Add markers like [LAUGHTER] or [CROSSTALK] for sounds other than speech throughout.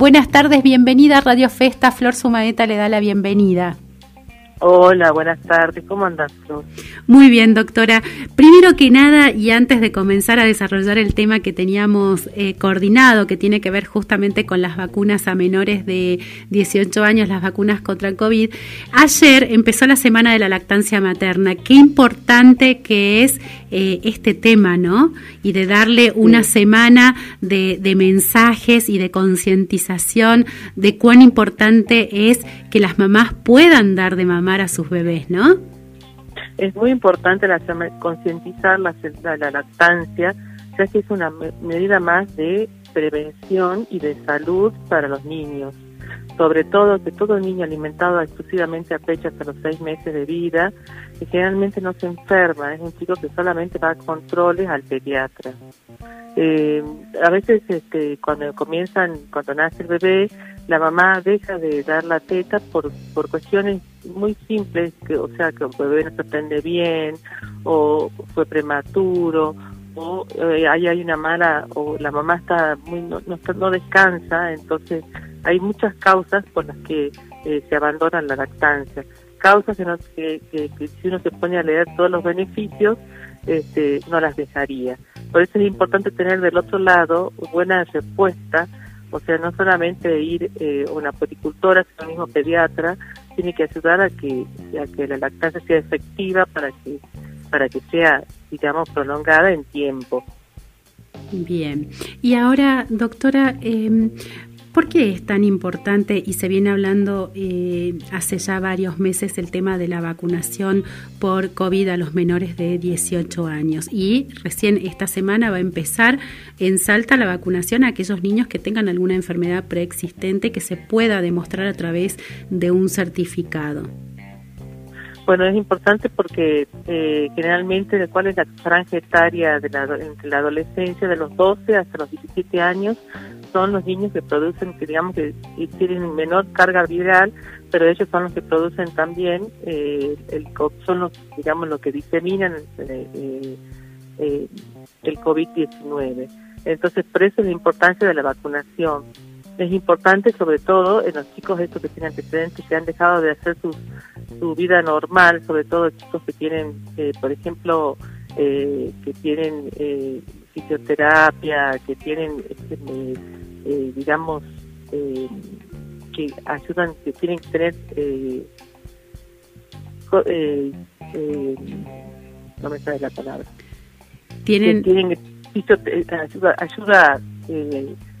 Buenas tardes, bienvenida a Radio Festa. Flor Sumadeta le da la bienvenida. Hola, buenas tardes. ¿Cómo andas, Flor? Muy bien, doctora. Primero que nada, y antes de comenzar a desarrollar el tema que teníamos eh, coordinado, que tiene que ver justamente con las vacunas a menores de 18 años, las vacunas contra el COVID, ayer empezó la Semana de la Lactancia Materna. Qué importante que es eh, este tema, ¿no? Y de darle una semana de, de mensajes y de concientización de cuán importante es que las mamás puedan dar de mamá a sus bebés, ¿no? Es muy importante la, concientizar la, la, lactancia, ya que es una medida más de prevención y de salud para los niños. Sobre todo que todo niño alimentado exclusivamente a pecho hasta los seis meses de vida, generalmente no se enferma, es un chico que solamente va a controles al pediatra. Eh, a veces este, cuando comienzan, cuando nace el bebé, la mamá deja de dar la teta por, por cuestiones muy simples, que, o sea, que el bebé no se prende bien, o fue prematuro, o eh, ahí hay una mala, o la mamá está muy no, no, descansa, entonces hay muchas causas por las que eh, se abandona la lactancia. Causas que, que, que, si uno se pone a leer todos los beneficios, este, no las dejaría. Por eso es importante tener del otro lado buena respuesta o sea, no solamente ir eh, una poricultora, sino mismo pediatra, tiene que ayudar a que, a que la lactancia sea efectiva para que, para que sea, digamos, prolongada en tiempo. Bien. Y ahora, doctora, eh, ¿Por qué es tan importante y se viene hablando eh, hace ya varios meses el tema de la vacunación por COVID a los menores de 18 años? Y recién esta semana va a empezar en Salta la vacunación a aquellos niños que tengan alguna enfermedad preexistente que se pueda demostrar a través de un certificado. Bueno, es importante porque eh, generalmente, ¿cuál es la franja etaria de la, entre la adolescencia de los 12 hasta los 17 años? son los niños que producen, que digamos que tienen menor carga viral, pero ellos son los que producen también, eh, el, son los, digamos, los que diseminan eh, eh, el COVID-19. Entonces, por eso es la importancia de la vacunación. Es importante, sobre todo, en los chicos estos que tienen antecedentes, que han dejado de hacer su, su vida normal, sobre todo chicos que tienen, por ejemplo, que tienen fisioterapia, que tienen este, eh, digamos, eh, que ayudan, que tienen que tener, eh, eh, eh, no me sale la palabra, tienen, tienen ayuda, ayuda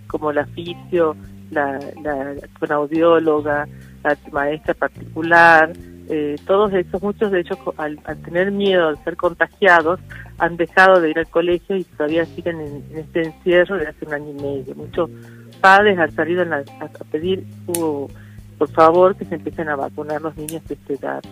como la fisio, la, la audióloga, la maestra particular, eh, todos esos, muchos de ellos al, tener miedo de ser contagiados, han dejado de ir al colegio y todavía siguen en, este encierro de hace un año y medio. Muchos padres han salido a, pedir, por favor, que se empiecen a vacunar los niños de esta edad.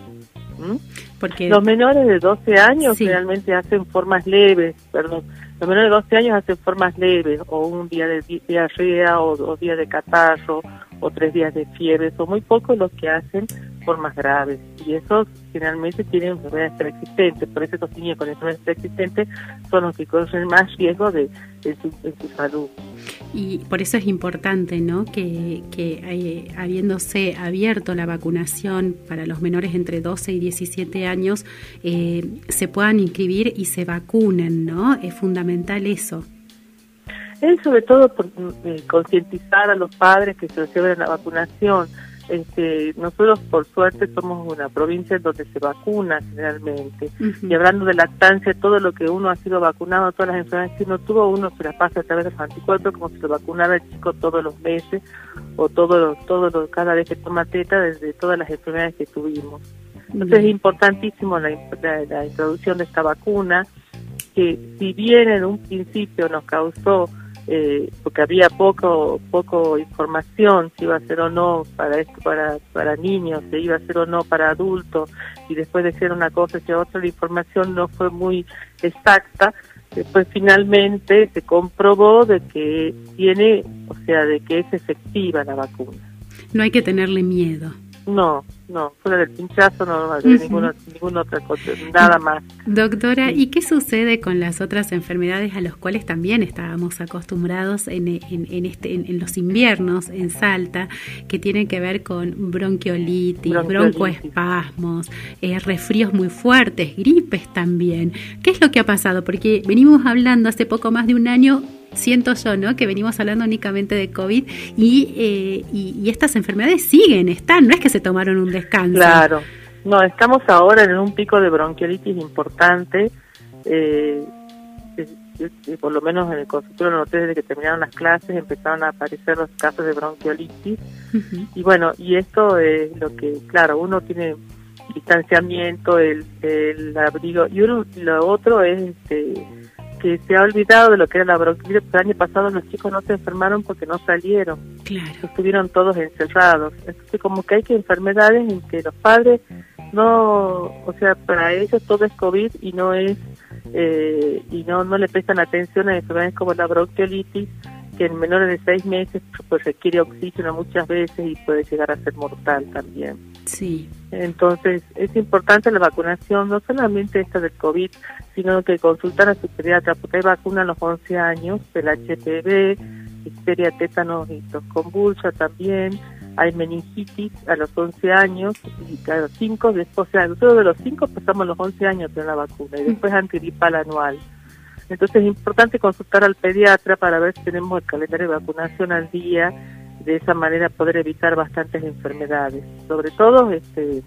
Porque los menores de 12 años realmente hacen formas leves, perdón, los menores de 12 años hacen formas leves, o un día de diarrea, o dos días de catarro, o tres días de fiebre, son muy pocos los que hacen formas graves y esos generalmente tienen enfermedades preexistentes, por eso estos niños con enfermedades preexistentes son los que corren más riesgo de, su, salud. Y por eso es importante ¿no? que, que eh, habiéndose abierto la vacunación para los menores entre 12 y 17 años, eh, se puedan inscribir y se vacunen, ¿no? Es fundamental eso. Es sobre todo por eh, concientizar a los padres que se reciben la vacunación, este, nosotros por suerte somos una provincia donde se vacuna generalmente. Y hablando de lactancia, todo lo que uno ha sido vacunado, todas las enfermedades que uno tuvo, uno se las pasa a través de los anticuerpos como si lo vacunara el chico todos los meses o todo, todo cada vez que toma teta desde todas las enfermedades que tuvimos. Entonces es importantísimo la, la introducción de esta vacuna que si bien en un principio nos causó eh, porque había poco poco información si iba a ser o no para esto para para niños si iba a ser o no para adultos y después de ser una cosa y otra la información no fue muy exacta. Después finalmente se comprobó de que tiene o sea de que es efectiva la vacuna. No hay que tenerle miedo. No no, fuera del pinchazo no haber ninguna, ninguna otra cosa, nada más. Doctora, ¿y qué sucede con las otras enfermedades a las cuales también estábamos acostumbrados en, en, este, en, los inviernos en Salta, que tienen que ver con bronquiolitis, broncoespasmos, eh, resfríos muy fuertes, gripes también? ¿Qué es lo que ha pasado? Porque venimos hablando hace poco más de un año siento yo, ¿no? Que venimos hablando únicamente de COVID y, eh, y, estas enfermedades siguen, están, no es que se tomaron un descanso. Claro, no, estamos ahora en un pico de bronquiolitis importante. Eh, por lo menos en el consultorio noté desde que terminaron las clases empezaron a aparecer los casos de bronquiolitis y bueno y esto es lo que claro uno tiene distanciamiento el, el abrigo y uno lo otro es este que se ha olvidado de lo que era la bronquitis. El año pasado los chicos no se enfermaron porque no salieron. Claro. Estuvieron todos encerrados. Entonces, como que hay que enfermedades en que los padres no, o sea, para ellos todo es COVID y no es, eh, y no, no le prestan atención a enfermedades como la bronquiolitis que en menores de seis meses pues requiere oxígeno muchas veces y puede llegar a ser mortal también. Sí. Entonces es importante la vacunación, no solamente esta del COVID, sino que consultar a su pediatra, porque hay vacuna a los 11 años, del HPV, histeria, tétanos y convulsa también, hay meningitis a los 11 años y a los 5, después, o sea, nosotros de los 5 pasamos los 11 años de la vacuna y después antigripal anual. Entonces es importante consultar al pediatra para ver si tenemos el calendario de vacunación al día, de esa manera poder evitar bastantes enfermedades. Sobre todo, este,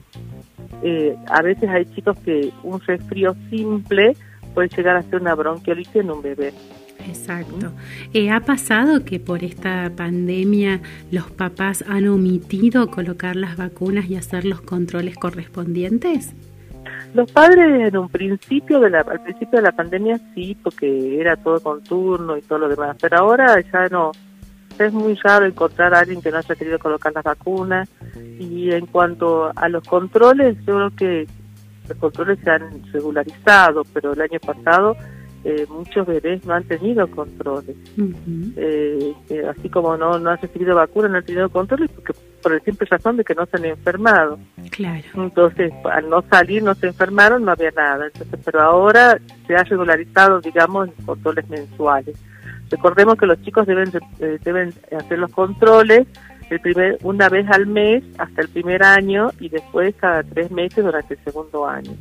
eh, a veces hay chicos que un resfrío simple puede llegar a ser una bronquiolitis en un bebé. Exacto. Eh, ¿Ha pasado que por esta pandemia los papás han omitido colocar las vacunas y hacer los controles correspondientes? Los padres en un principio de la, al principio de la pandemia sí, porque era todo con turno y todo lo demás, pero ahora ya no. Es muy raro encontrar a alguien que no haya querido colocar las vacunas. Y en cuanto a los controles, yo creo que los controles se han regularizado, pero el año pasado eh, muchos bebés no han tenido controles. Eh, así como no, no han recibido vacunas, no han tenido controles porque por el simple razón de que no se han enfermado. Claro. Entonces, al no salir, no se enfermaron, no había nada. Entonces, pero ahora se ha regularizado, digamos, controles mensuales. Recordemos que los chicos deben eh, deben hacer los controles el primer una vez al mes hasta el primer año y después cada tres meses durante el segundo año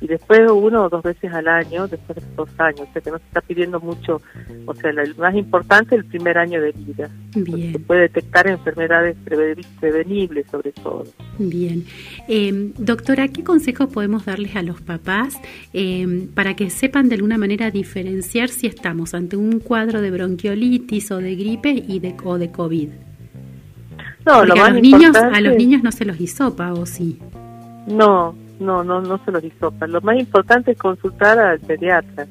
y después uno o dos veces al año después de dos años, o sea que no se está pidiendo mucho, o sea, el más importante el primer año de vida. Bien. Se puede detectar enfermedades prevenibles sobre todo. Bien. Eh, doctora, ¿qué consejos podemos darles a los papás eh, para que sepan de alguna manera diferenciar si estamos ante un cuadro de bronquiolitis o de gripe y de, o de COVID? No, lo más a los niños, a los niños no se los hisopa, ¿o sí? No, no, no, no se los hisopa. Lo más importante es consultar al pediatra,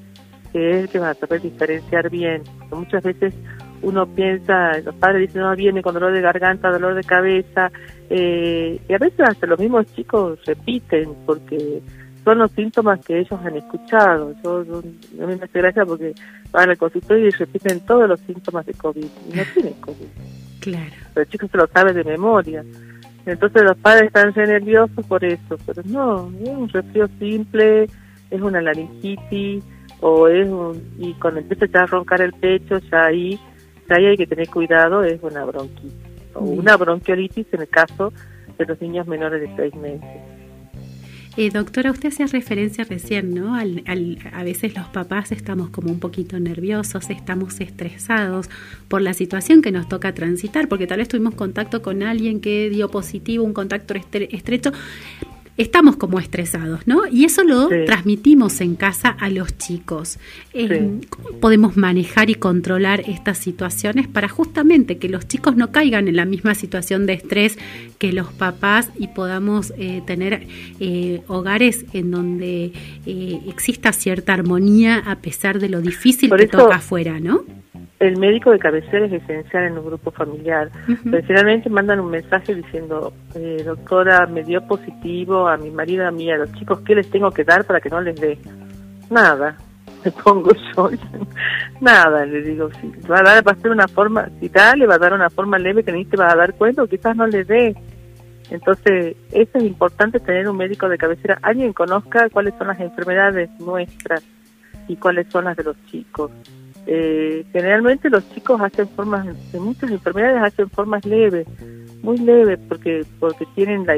que es el que va a saber diferenciar bien. muchas veces uno piensa, los padres dicen, no, viene con dolor de garganta, dolor de cabeza, eh, y a veces hasta los mismos chicos repiten, porque son los síntomas que ellos han escuchado. Yo, a mí me hace gracia porque van al consultorio y repiten todos los síntomas de COVID, y no tienen COVID. Claro. Pero el chico se lo sabe de memoria. Entonces los padres están nerviosos por eso, pero no, es un resfrío simple, es una laringitis o es un, y cuando empieza ya a roncar el pecho, ya ahí, ya ahí hay que tener cuidado, es una bronquitis o una bronquiolitis en el caso de los niños menores de seis meses. Eh, doctora, usted hacía referencia recién, ¿no? Al, a veces los papás estamos como un poquito nerviosos, estamos estresados por la situación que nos toca transitar, porque tal vez tuvimos contacto con alguien que dio positivo, un contacto estrecho estamos como estresados, ¿no? Y eso lo transmitimos en casa a los chicos. Eh, ¿Cómo podemos manejar y controlar estas situaciones para justamente que los chicos no caigan en la misma situación de estrés que los papás y podamos eh, tener eh, hogares en donde exista cierta armonía a pesar de lo difícil que toca afuera, ¿no? El médico de cabecera es esencial en un grupo familiar. Uh mandan un mensaje diciendo, eh, doctora, me dio positivo a mi marido, a mí, a los chicos, ¿qué les tengo que dar para que no les dé? Nada, [LAUGHS] me pongo yo. Nada, le digo, si va a dar, va a ser una forma, si da, le va a dar una forma leve que ni te va a dar cuenta o quizás no le dé. Entonces, eso es importante tener un médico de cabecera, alguien conozca cuáles son las enfermedades nuestras y cuáles son las de los chicos. Eh, generalmente los chicos hacen formas, de muchas enfermedades hacen formas leves, muy leves, porque porque tienen la,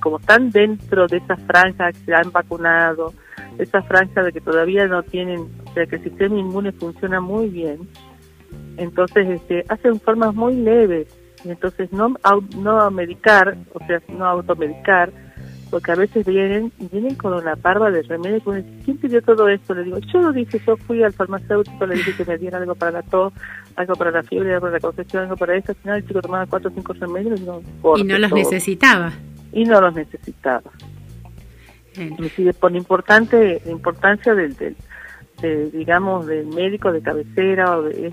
como están dentro de esa franja que se han vacunado, esa franja de que todavía no tienen, o sea que el sistema inmune funciona muy bien, entonces este, hacen formas muy leves entonces no, no medicar, o sea, no automedicar, porque a veces vienen y vienen con una parva de remedio y ¿quién pidió todo esto? Le digo, yo lo dije, yo fui al farmacéutico, le dije que me diera algo para la tos, algo para la fiebre, algo para la congestión, algo para esto, al final el chico tomaba cuatro o cinco remedios y no Y no los necesitaba. Y no los necesitaba. Inclusive por importante, la importancia del, del digamos, del médico de cabecera, o de,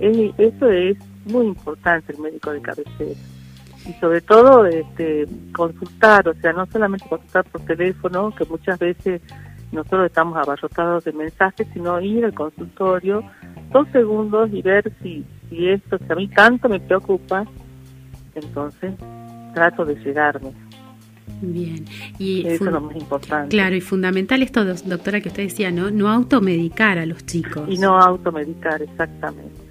eso es muy importante el médico de cabecera y sobre todo este consultar, o sea, no solamente consultar por teléfono, que muchas veces nosotros estamos abarrotados de mensajes, sino ir al consultorio dos segundos y ver si, si esto, si a mí tanto me preocupa, entonces trato de llegarme. Bien. Y Eso es lo más importante. Claro, y fundamental esto, doctora, que usted decía, ¿no? No automedicar a los chicos. Y no automedicar, exactamente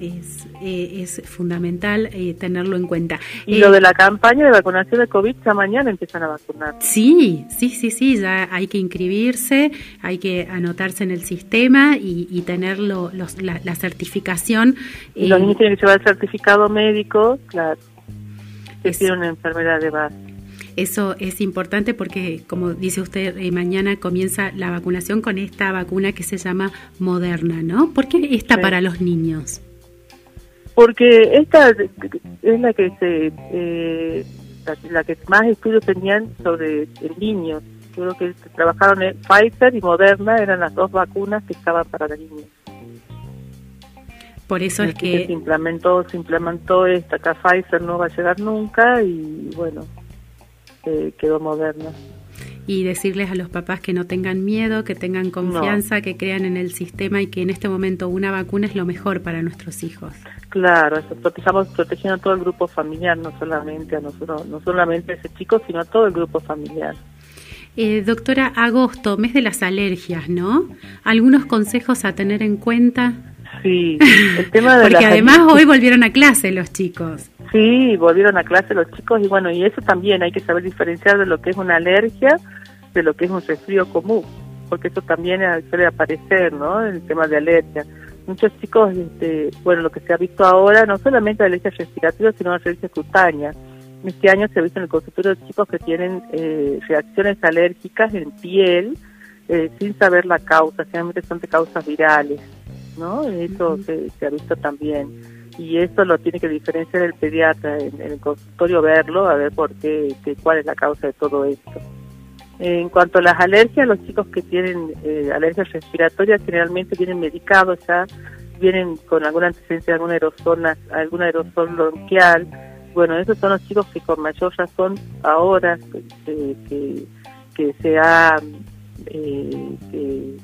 es, eh, es fundamental eh, tenerlo en cuenta. Y lo eh, de la campaña de vacunación de COVID, ya mañana empiezan a vacunar. Sí, sí, sí, sí, ya hay que inscribirse, hay que anotarse en el sistema y, y tener los, la, certificación. Y los niños tienen que llevar el certificado médico, claro, que tiene una enfermedad de base. Eso es importante porque, como dice usted, mañana comienza la vacunación con esta vacuna que se llama Moderna, ¿no? ¿Por qué esta para los niños? Porque esta es la que se eh, la, que más estudios tenían sobre niños creo que trabajaron en Pfizer y Moderna eran las dos vacunas que estaban para los niños por eso es que... se implementó se implementó esta acá Pfizer no va a llegar nunca y bueno eh, quedó Moderna y decirles a los papás que no tengan miedo, que tengan confianza, que crean en el sistema y que en este momento una vacuna es lo mejor para nuestros hijos. Claro, estamos protegiendo a todo el grupo familiar, no solamente a nosotros, no solamente a ese chico, sino a todo el grupo familiar. Eh, doctora, agosto, mes de las alergias, ¿no? ¿Algunos consejos a tener en cuenta? Sí, [LAUGHS] el tema de Porque además hoy volvieron a clase los chicos. Sí, volvieron a clase los chicos y bueno, y eso también hay que saber diferenciar de lo que es una alergia de lo que es un resfrío común, porque eso también suele aparecer, ¿no? El tema de alergia. Muchos chicos, este, bueno, lo que se ha visto ahora, no solamente alergias respiratorias, sino alergias cutáneas. Este año se ha visto en el consultorio de chicos que tienen eh, reacciones alérgicas en piel eh, sin saber la causa, generalmente son de causas virales, ¿no? Eso se, ha visto también. Y esto lo tiene que diferenciar el pediatra en, el consultorio, verlo, a ver por qué, cuál es la causa de todo esto. En cuanto a las alergias, los chicos que tienen eh, alergias respiratorias generalmente vienen medicados ya, vienen con alguna antecedencia de alguna aerosol, algún aerosol bronquial. Bueno, esos son los chicos que con mayor razón ahora que, que, se ha eh, que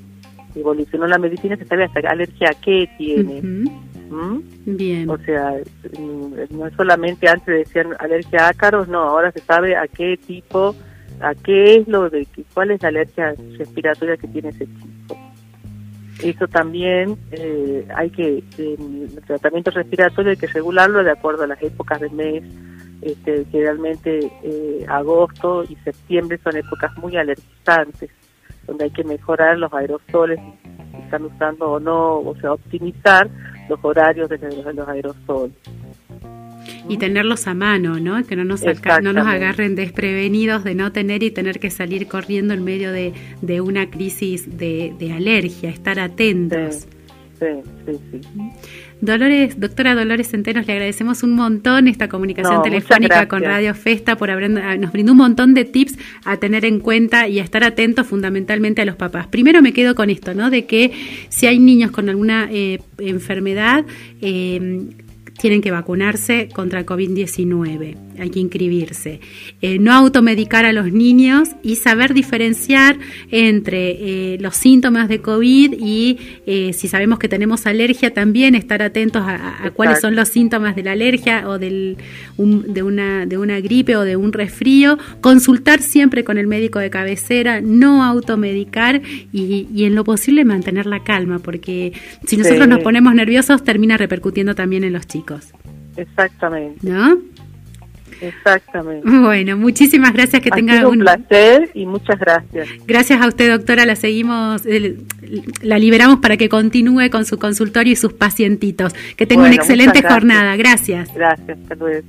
evolucionó la medicina se sabe hasta alergia a qué tiene. ¿Mm? Bien. O sea, no es solamente antes decían alergia a ácaros, no, ahora se sabe a qué tipo a qué es lo de cuál es la alergia respiratoria que tiene ese chico. Eso también eh, hay que, el tratamiento respiratorio hay que regularlo de acuerdo a las épocas del mes. Este, generalmente eh, agosto y septiembre son épocas muy alergizantes, donde hay que mejorar los aerosoles, si están usando o no, o sea, optimizar los horarios de los aerosoles y tenerlos a mano, ¿no? Que no nos, no nos agarren desprevenidos de no tener y tener que salir corriendo en medio de, de una crisis de, de, alergia, estar atentos. Sí, sí, sí. Dolores, doctora Dolores Centenos, le agradecemos un montón esta comunicación telefónica con Radio Festa por haber, ah, nos brindó un montón de tips a tener en cuenta y a estar atentos fundamentalmente a los papás. Primero me quedo con esto, ¿no? De que si hay niños con alguna eh, enfermedad, eh, tienen que vacunarse contra el COVID-19, hay que inscribirse. Eh, no automedicar a los niños y saber diferenciar entre eh, los síntomas de COVID y eh, si sabemos que tenemos alergia, también estar atentos a, cuáles son los síntomas de la alergia o del, de, una, de una gripe o de un resfrío. Consultar siempre con el médico de cabecera, no automedicar y, y en lo posible mantener la calma, porque si nosotros nos ponemos nerviosos termina repercutiendo también en los chicos. Exactamente. ¿No? Exactamente. Bueno, muchísimas gracias. Que tenga un placer y muchas gracias. Gracias a usted, doctora. La seguimos, la liberamos para que continúe con su consultorio y sus pacientitos. Que tenga una excelente jornada. Gracias. Gracias. Hasta luego.